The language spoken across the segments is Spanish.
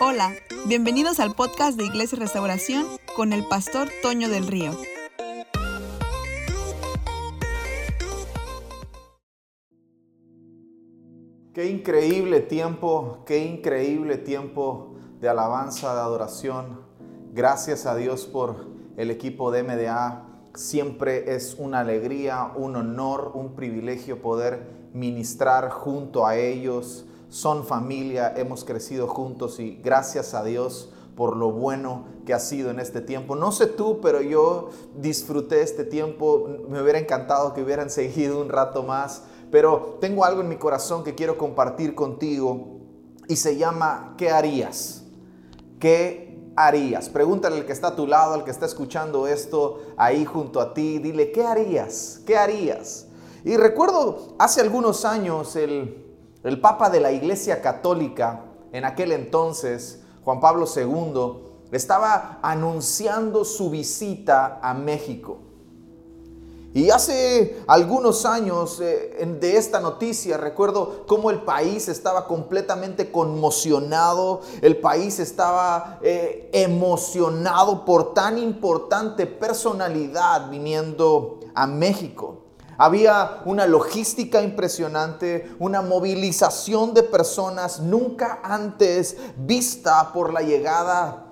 Hola, bienvenidos al podcast de Iglesia Restauración con el pastor Toño del Río. Qué increíble tiempo, qué increíble tiempo de alabanza, de adoración. Gracias a Dios por el equipo de MDA. Siempre es una alegría, un honor, un privilegio poder ministrar junto a ellos son familia, hemos crecido juntos y gracias a Dios por lo bueno que ha sido en este tiempo. No sé tú, pero yo disfruté este tiempo, me hubiera encantado que hubieran seguido un rato más, pero tengo algo en mi corazón que quiero compartir contigo y se llama ¿qué harías? ¿Qué harías? Pregúntale al que está a tu lado, al que está escuchando esto ahí junto a ti, dile ¿qué harías? ¿Qué harías? Y recuerdo hace algunos años el el Papa de la Iglesia Católica en aquel entonces, Juan Pablo II, estaba anunciando su visita a México. Y hace algunos años eh, de esta noticia recuerdo cómo el país estaba completamente conmocionado, el país estaba eh, emocionado por tan importante personalidad viniendo a México. Había una logística impresionante, una movilización de personas nunca antes vista por la llegada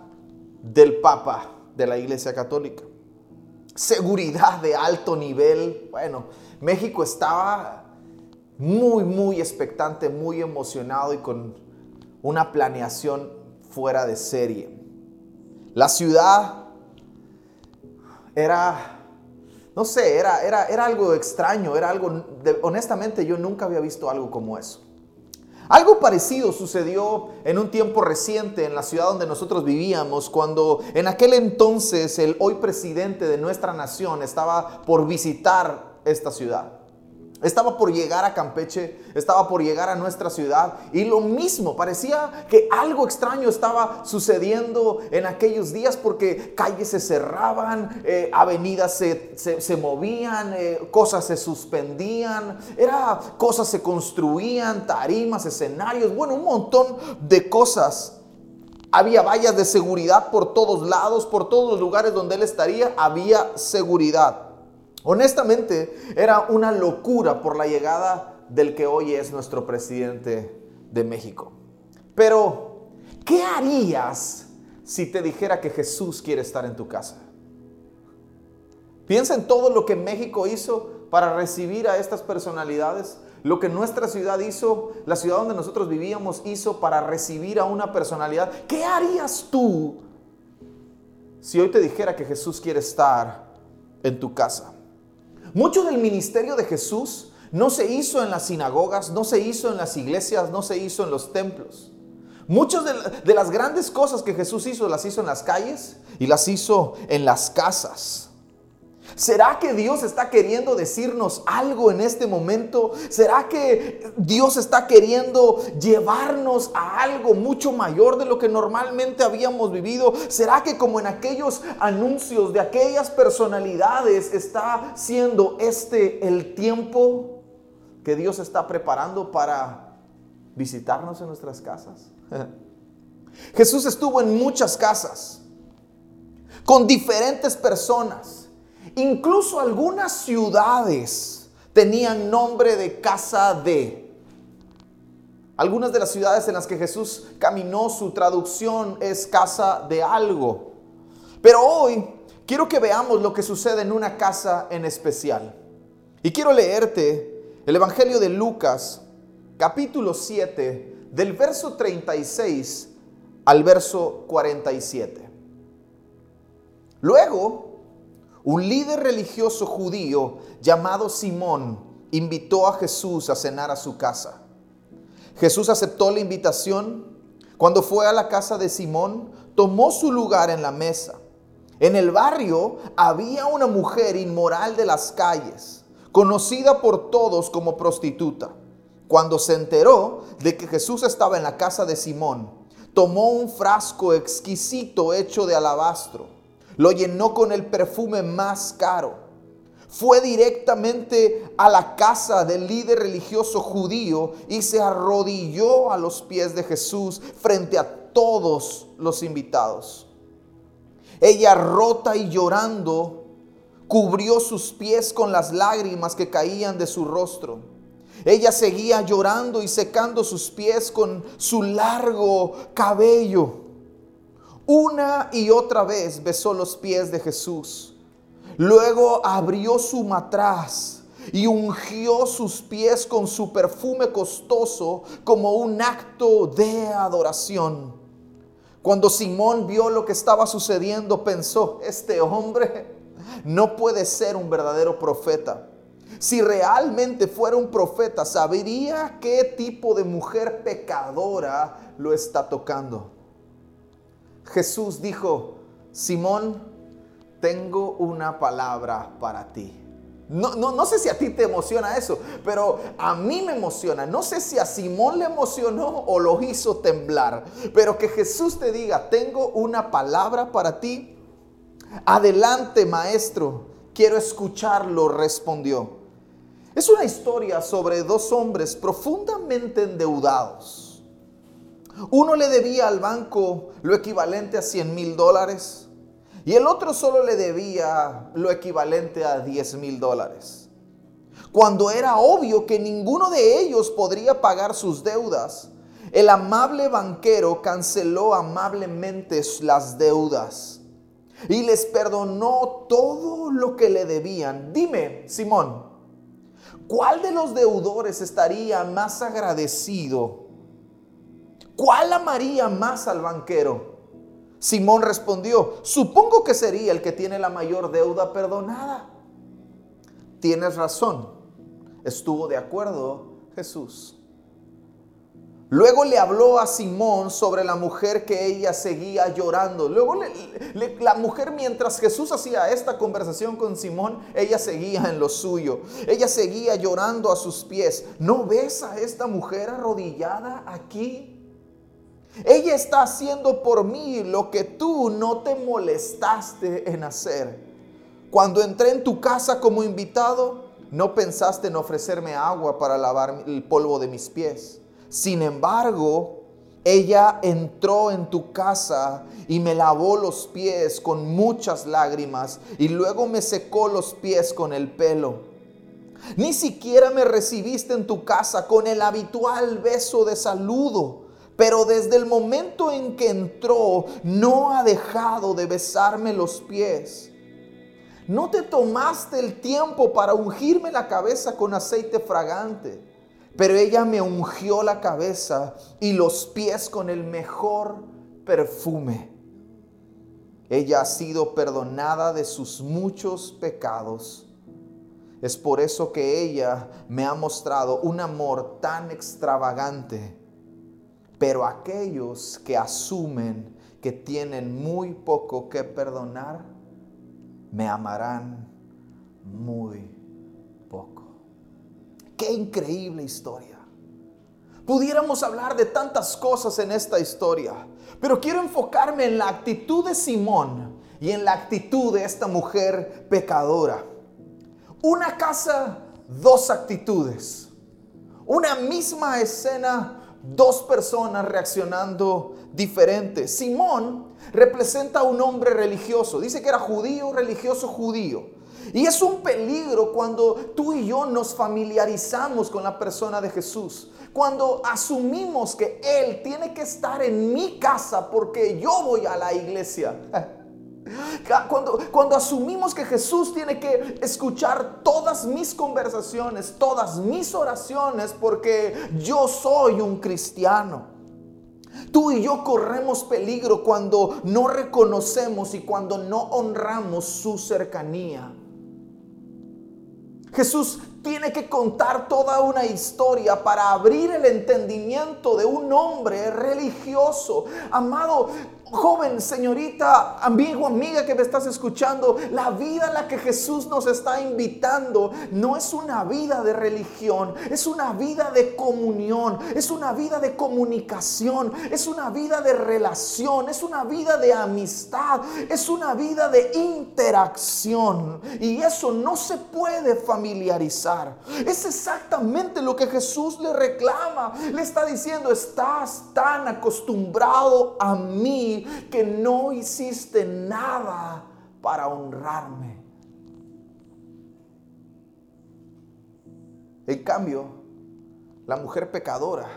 del Papa de la Iglesia Católica. Seguridad de alto nivel. Bueno, México estaba muy, muy expectante, muy emocionado y con una planeación fuera de serie. La ciudad era no sé, era, era, era algo extraño, era algo, honestamente yo nunca había visto algo como eso. Algo parecido sucedió en un tiempo reciente en la ciudad donde nosotros vivíamos, cuando en aquel entonces el hoy presidente de nuestra nación estaba por visitar esta ciudad. Estaba por llegar a Campeche, estaba por llegar a nuestra ciudad y lo mismo, parecía que algo extraño estaba sucediendo en aquellos días porque calles se cerraban, eh, avenidas se, movían, eh, cosas se suspendían, era, cosas se construían, tarimas, escenarios, bueno, un montón de cosas. Había vallas de seguridad por todos lados, por todos los lugares donde él estaría, había seguridad. Honestamente, era una locura por la llegada del que hoy es nuestro presidente de México. Pero, ¿qué harías si te dijera que Jesús quiere estar en tu casa? Piensa en todo lo que México hizo para recibir a estas personalidades, lo que nuestra ciudad hizo, la ciudad donde nosotros vivíamos hizo para recibir a una personalidad. ¿Qué harías tú si hoy te dijera que Jesús quiere estar en tu casa? Mucho del ministerio de Jesús no se hizo en las sinagogas, no se hizo en las iglesias, no se hizo en los templos. Muchas de, las grandes cosas que Jesús hizo las hizo en las calles y las hizo en las casas. ¿Será que Dios está queriendo decirnos algo en este momento? ¿Será que Dios está queriendo llevarnos a algo mucho mayor de lo que normalmente habíamos vivido? ¿Será que como en aquellos anuncios de aquellas personalidades está siendo este el tiempo que Dios está preparando para visitarnos en nuestras casas? Jesús estuvo en muchas casas con diferentes personas Incluso algunas ciudades tenían nombre de casa de. Algunas de las ciudades en las que Jesús caminó, su traducción es casa de algo. Pero hoy quiero que veamos lo que sucede en una casa en especial. Y quiero leerte el Evangelio de Lucas, capítulo 7, del verso 36 al verso 47. Luego, un líder religioso judío llamado Simón invitó a Jesús a cenar a su casa. Jesús aceptó la invitación. Cuando fue a la casa de Simón, tomó su lugar en la mesa. En el barrio había una mujer inmoral de las calles, conocida por todos como prostituta. Cuando se enteró de que Jesús estaba en la casa de Simón, tomó un frasco exquisito hecho de alabastro lo llenó con el perfume más caro. Fue directamente a la casa del líder religioso judío y se arrodilló a los pies de Jesús frente a todos los invitados. Ella rota y llorando, cubrió sus pies con las lágrimas que caían de su rostro. Ella seguía llorando y secando sus pies con su largo cabello. Una y otra vez besó los pies de Jesús. Luego abrió su matraz y ungió sus pies con su perfume costoso como un acto de adoración. Cuando Simón vio lo que estaba sucediendo, pensó, este hombre no puede ser un verdadero profeta. Si realmente fuera un profeta, sabría qué tipo de mujer pecadora lo está tocando. Jesús dijo, Simón, tengo una palabra para ti. No, no, no, sé si a ti te emociona eso, pero a mí me emociona. No sé si a Simón le emocionó o lo hizo temblar, pero que Jesús te diga, tengo una palabra para ti. Adelante, maestro, quiero escucharlo, respondió. Es una historia sobre dos hombres profundamente endeudados. Uno le debía al banco lo equivalente a 100 mil dólares y el otro solo le debía lo equivalente a 10 mil dólares. Cuando era obvio que ninguno de ellos podría pagar sus deudas, el amable banquero canceló amablemente las deudas y les perdonó todo lo que le debían. Dime, Simón, ¿cuál de los deudores estaría más agradecido? ¿Cuál amaría más al banquero? Simón respondió, supongo que sería el que tiene la mayor deuda perdonada. Tienes razón, estuvo de acuerdo Jesús. Luego le habló a Simón sobre la mujer que ella seguía llorando. Luego la mujer mientras Jesús hacía esta conversación con Simón, ella seguía en lo suyo. Ella seguía llorando a sus pies. ¿No ves a esta mujer arrodillada aquí? Ella está haciendo por mí lo que tú no te molestaste en hacer. Cuando entré en tu casa como invitado, no pensaste en ofrecerme agua para lavar el polvo de mis pies. Sin embargo, ella entró en tu casa y me lavó los pies con muchas lágrimas y luego me secó los pies con el pelo. Ni siquiera me recibiste en tu casa con el habitual beso de saludo pero desde el momento en que entró, no ha dejado de besarme los pies. No te tomaste el tiempo para ungirme la cabeza con aceite fragante, pero ella me ungió la cabeza y los pies con el mejor perfume. Ella ha sido perdonada de sus muchos pecados. Es por eso que ella me ha mostrado un amor tan extravagante pero aquellos que asumen que tienen muy poco que perdonar, me amarán muy poco. Qué increíble historia. Pudiéramos hablar de tantas cosas en esta historia, pero quiero enfocarme en la actitud de Simón y en la actitud de esta mujer pecadora. Una casa, dos actitudes. Una misma escena, dos personas reaccionando diferentes. Simón representa a un hombre religioso. Dice que era judío, religioso judío. Y es un peligro cuando tú y yo nos familiarizamos con la persona de Jesús. Cuando asumimos que Él tiene que estar en mi casa porque yo voy a la iglesia. Cuando, cuando asumimos que Jesús tiene que escuchar todas mis conversaciones, todas mis oraciones, porque yo soy un cristiano. Tú y yo corremos peligro cuando no reconocemos y cuando no honramos su cercanía. Jesús tiene que contar toda una historia para abrir el entendimiento de un hombre religioso. Amado, Joven, señorita, amigo, amiga que me estás escuchando, la vida a la que Jesús nos está invitando no es una vida de religión, es una vida de comunión, es una vida de comunicación, es una vida de relación, es una vida de amistad, es una vida de interacción. Y eso no se puede familiarizar. Es exactamente lo que Jesús le reclama. Le está diciendo, estás tan acostumbrado a mí que no hiciste nada para honrarme. En cambio, la mujer pecadora,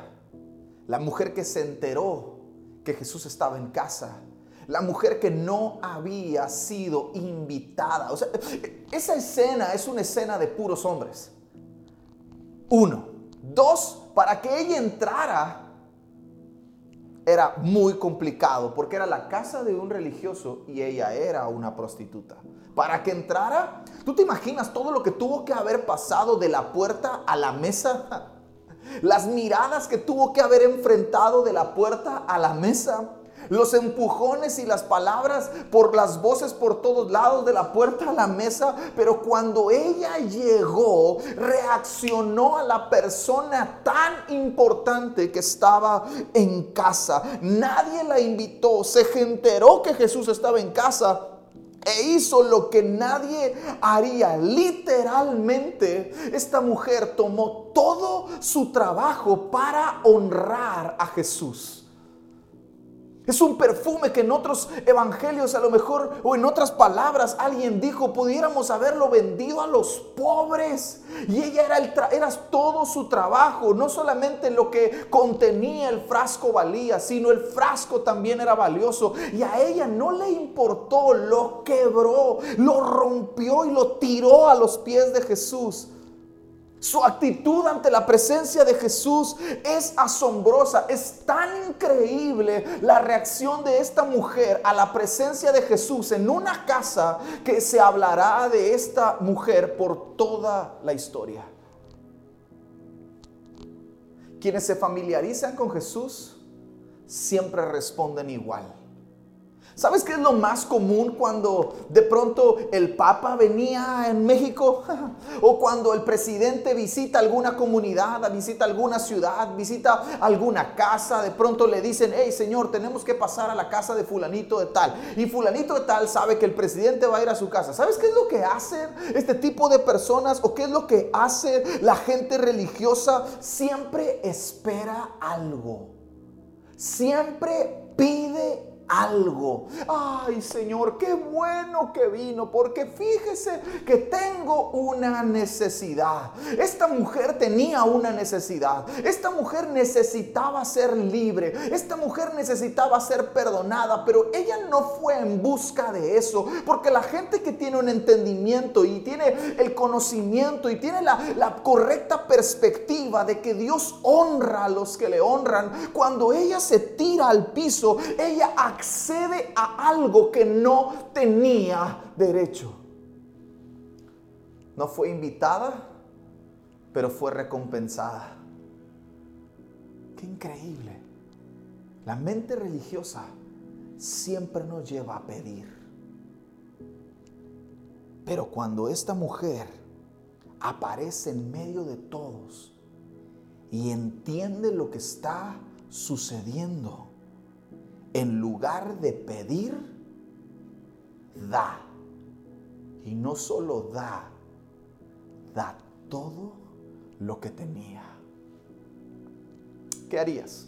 la mujer que se enteró que Jesús estaba en casa, la mujer que no había sido invitada. O sea, esa escena es una escena de puros hombres. Uno. Dos, para que ella entrara era muy complicado porque era la casa de un religioso y ella era una prostituta. Para que entrara, ¿tú te imaginas todo lo que tuvo que haber pasado de la puerta a la mesa? Las miradas que tuvo que haber enfrentado de la puerta a la mesa los empujones y las palabras por las voces por todos lados de la puerta a la mesa, pero cuando ella llegó, reaccionó a la persona tan importante que estaba en casa. Nadie la invitó, se enteró que Jesús estaba en casa e hizo lo que nadie haría. Literalmente, esta mujer tomó todo su trabajo para honrar a Jesús. Es un perfume que en otros evangelios a lo mejor o en otras palabras alguien dijo, pudiéramos haberlo vendido a los pobres. Y ella era, el era todo su trabajo, no solamente lo que contenía el frasco valía, sino el frasco también era valioso. Y a ella no le importó, lo quebró, lo rompió y lo tiró a los pies de Jesús. Su actitud ante la presencia de Jesús es asombrosa. Es tan increíble la reacción de esta mujer a la presencia de Jesús en una casa que se hablará de esta mujer por toda la historia. Quienes se familiarizan con Jesús siempre responden igual. ¿Sabes qué es lo más común cuando de pronto el Papa venía en México? o cuando el presidente visita alguna comunidad, visita alguna ciudad, visita alguna casa, de pronto le dicen, hey Señor, tenemos que pasar a la casa de fulanito de tal. Y fulanito de tal sabe que el presidente va a ir a su casa. ¿Sabes qué es lo que hacen este tipo de personas o qué es lo que hace la gente religiosa? Siempre espera algo. Siempre pide algo. Ay Señor, qué bueno que vino, porque fíjese que tengo una necesidad. Esta mujer tenía una necesidad. Esta mujer necesitaba ser libre. Esta mujer necesitaba ser perdonada, pero ella no fue en busca de eso, porque la gente que tiene un entendimiento y tiene el conocimiento y tiene la, la correcta perspectiva de que Dios honra a los que le honran, cuando ella se tira al piso, ella accede a algo que no tenía derecho. No fue invitada, pero fue recompensada. Qué increíble. La mente religiosa siempre nos lleva a pedir. Pero cuando esta mujer aparece en medio de todos y entiende lo que está sucediendo, en lugar de pedir, da. Y no solo da, da todo lo que tenía. ¿Qué harías?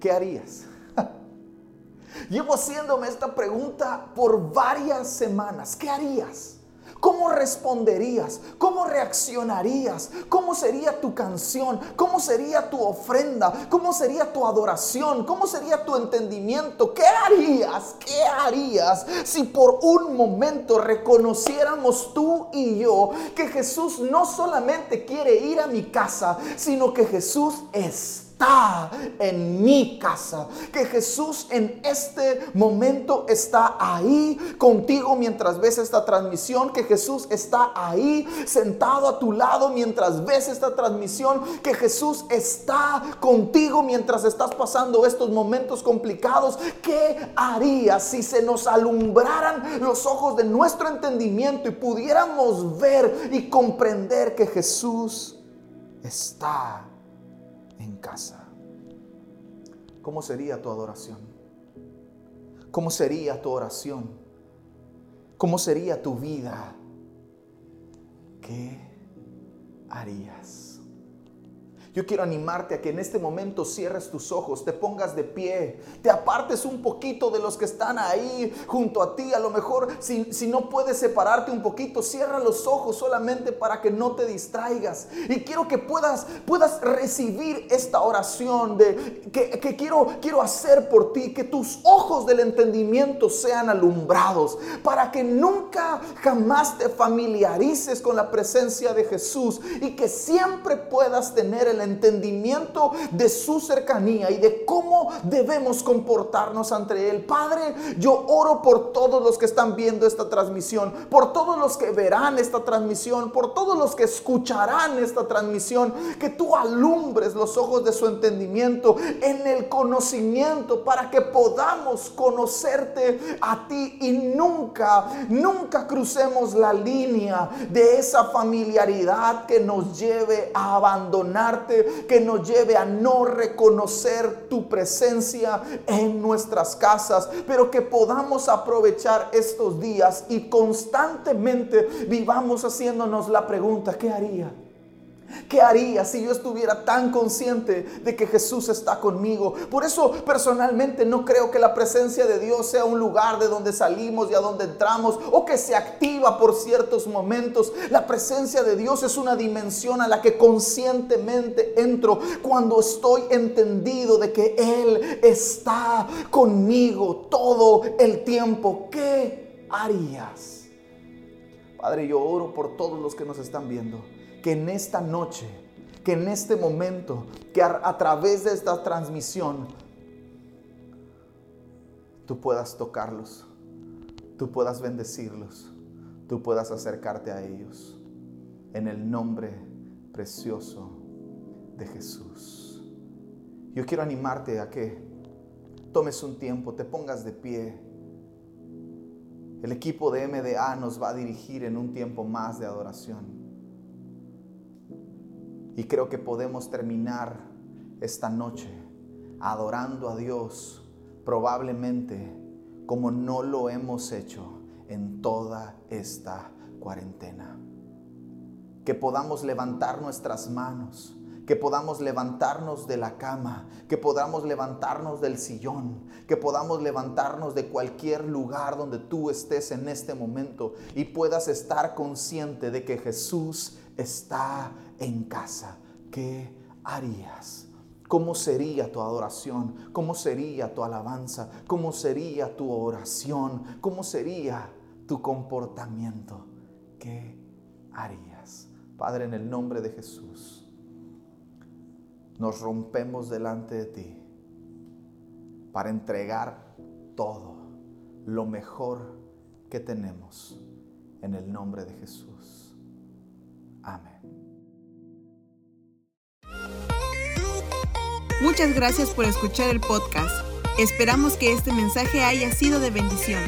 ¿Qué harías? Llevo haciéndome esta pregunta por varias semanas. ¿Qué harías? ¿Cómo responderías? ¿Cómo reaccionarías? ¿Cómo sería tu canción? ¿Cómo sería tu ofrenda? ¿Cómo sería tu adoración? ¿Cómo sería tu entendimiento? ¿Qué harías? ¿Qué harías si por un momento reconociéramos tú y yo que Jesús no solamente quiere ir a mi casa, sino que Jesús es está en mi casa. Que Jesús en este momento está ahí contigo mientras ves esta transmisión. Que Jesús está ahí sentado a tu lado mientras ves esta transmisión. Que Jesús está contigo mientras estás pasando estos momentos complicados. ¿Qué harías si se nos alumbraran los ojos de nuestro entendimiento y pudiéramos ver y comprender que Jesús está en casa. ¿Cómo sería tu adoración? ¿Cómo sería tu oración? ¿Cómo sería tu vida? ¿Qué harías? Yo quiero animarte a que en este momento cierres tus ojos, te pongas de pie, te apartes un poquito de los que están ahí junto a ti. A lo mejor si, si no puedes separarte un poquito, cierra los ojos solamente para que no te distraigas. Y quiero que puedas, puedas recibir esta oración de, que, que quiero, quiero hacer por ti, que tus ojos del entendimiento sean alumbrados, para que nunca jamás te familiarices con la presencia de Jesús y que siempre puedas tener el entendimiento de su cercanía y de cómo debemos comportarnos ante Él. Padre, yo oro por todos los que están viendo esta transmisión, por todos los que verán esta transmisión, por todos los que escucharán esta transmisión, que tú alumbres los ojos de su entendimiento en el conocimiento para que podamos conocerte a ti y nunca, nunca crucemos la línea de esa familiaridad que nos lleve a abandonarte que nos lleve a no reconocer tu presencia en nuestras casas, pero que podamos aprovechar estos días y constantemente vivamos haciéndonos la pregunta, ¿qué haría? ¿Qué haría si yo estuviera tan consciente de que Jesús está conmigo? Por eso personalmente no creo que la presencia de Dios sea un lugar de donde salimos y a donde entramos o que se activa por ciertos momentos. La presencia de Dios es una dimensión a la que conscientemente entro cuando estoy entendido de que Él está conmigo todo el tiempo. ¿Qué harías? Padre, yo oro por todos los que nos están viendo que en esta noche, que en este momento, que a, través de esta transmisión, tú puedas tocarlos, tú puedas bendecirlos, tú puedas acercarte a ellos. En el nombre precioso de Jesús. Yo quiero animarte a que tomes un tiempo, te pongas de pie. El equipo de MDA nos va a dirigir en un tiempo más de adoración. Y creo que podemos terminar esta noche adorando a Dios probablemente como no lo hemos hecho en toda esta cuarentena. Que podamos levantar nuestras manos, que podamos levantarnos de la cama, que podamos levantarnos del sillón, que podamos levantarnos de cualquier lugar donde tú estés en este momento y puedas estar consciente de que Jesús está en casa, ¿qué harías? ¿Cómo sería tu adoración? ¿Cómo sería tu alabanza? ¿Cómo sería tu oración? ¿Cómo sería tu comportamiento? ¿Qué harías? Padre, en el nombre de Jesús, nos rompemos delante de ti para entregar todo, lo mejor que tenemos, en el nombre de Jesús. Amén. Muchas gracias por escuchar el podcast. Esperamos que este mensaje haya sido de bendición.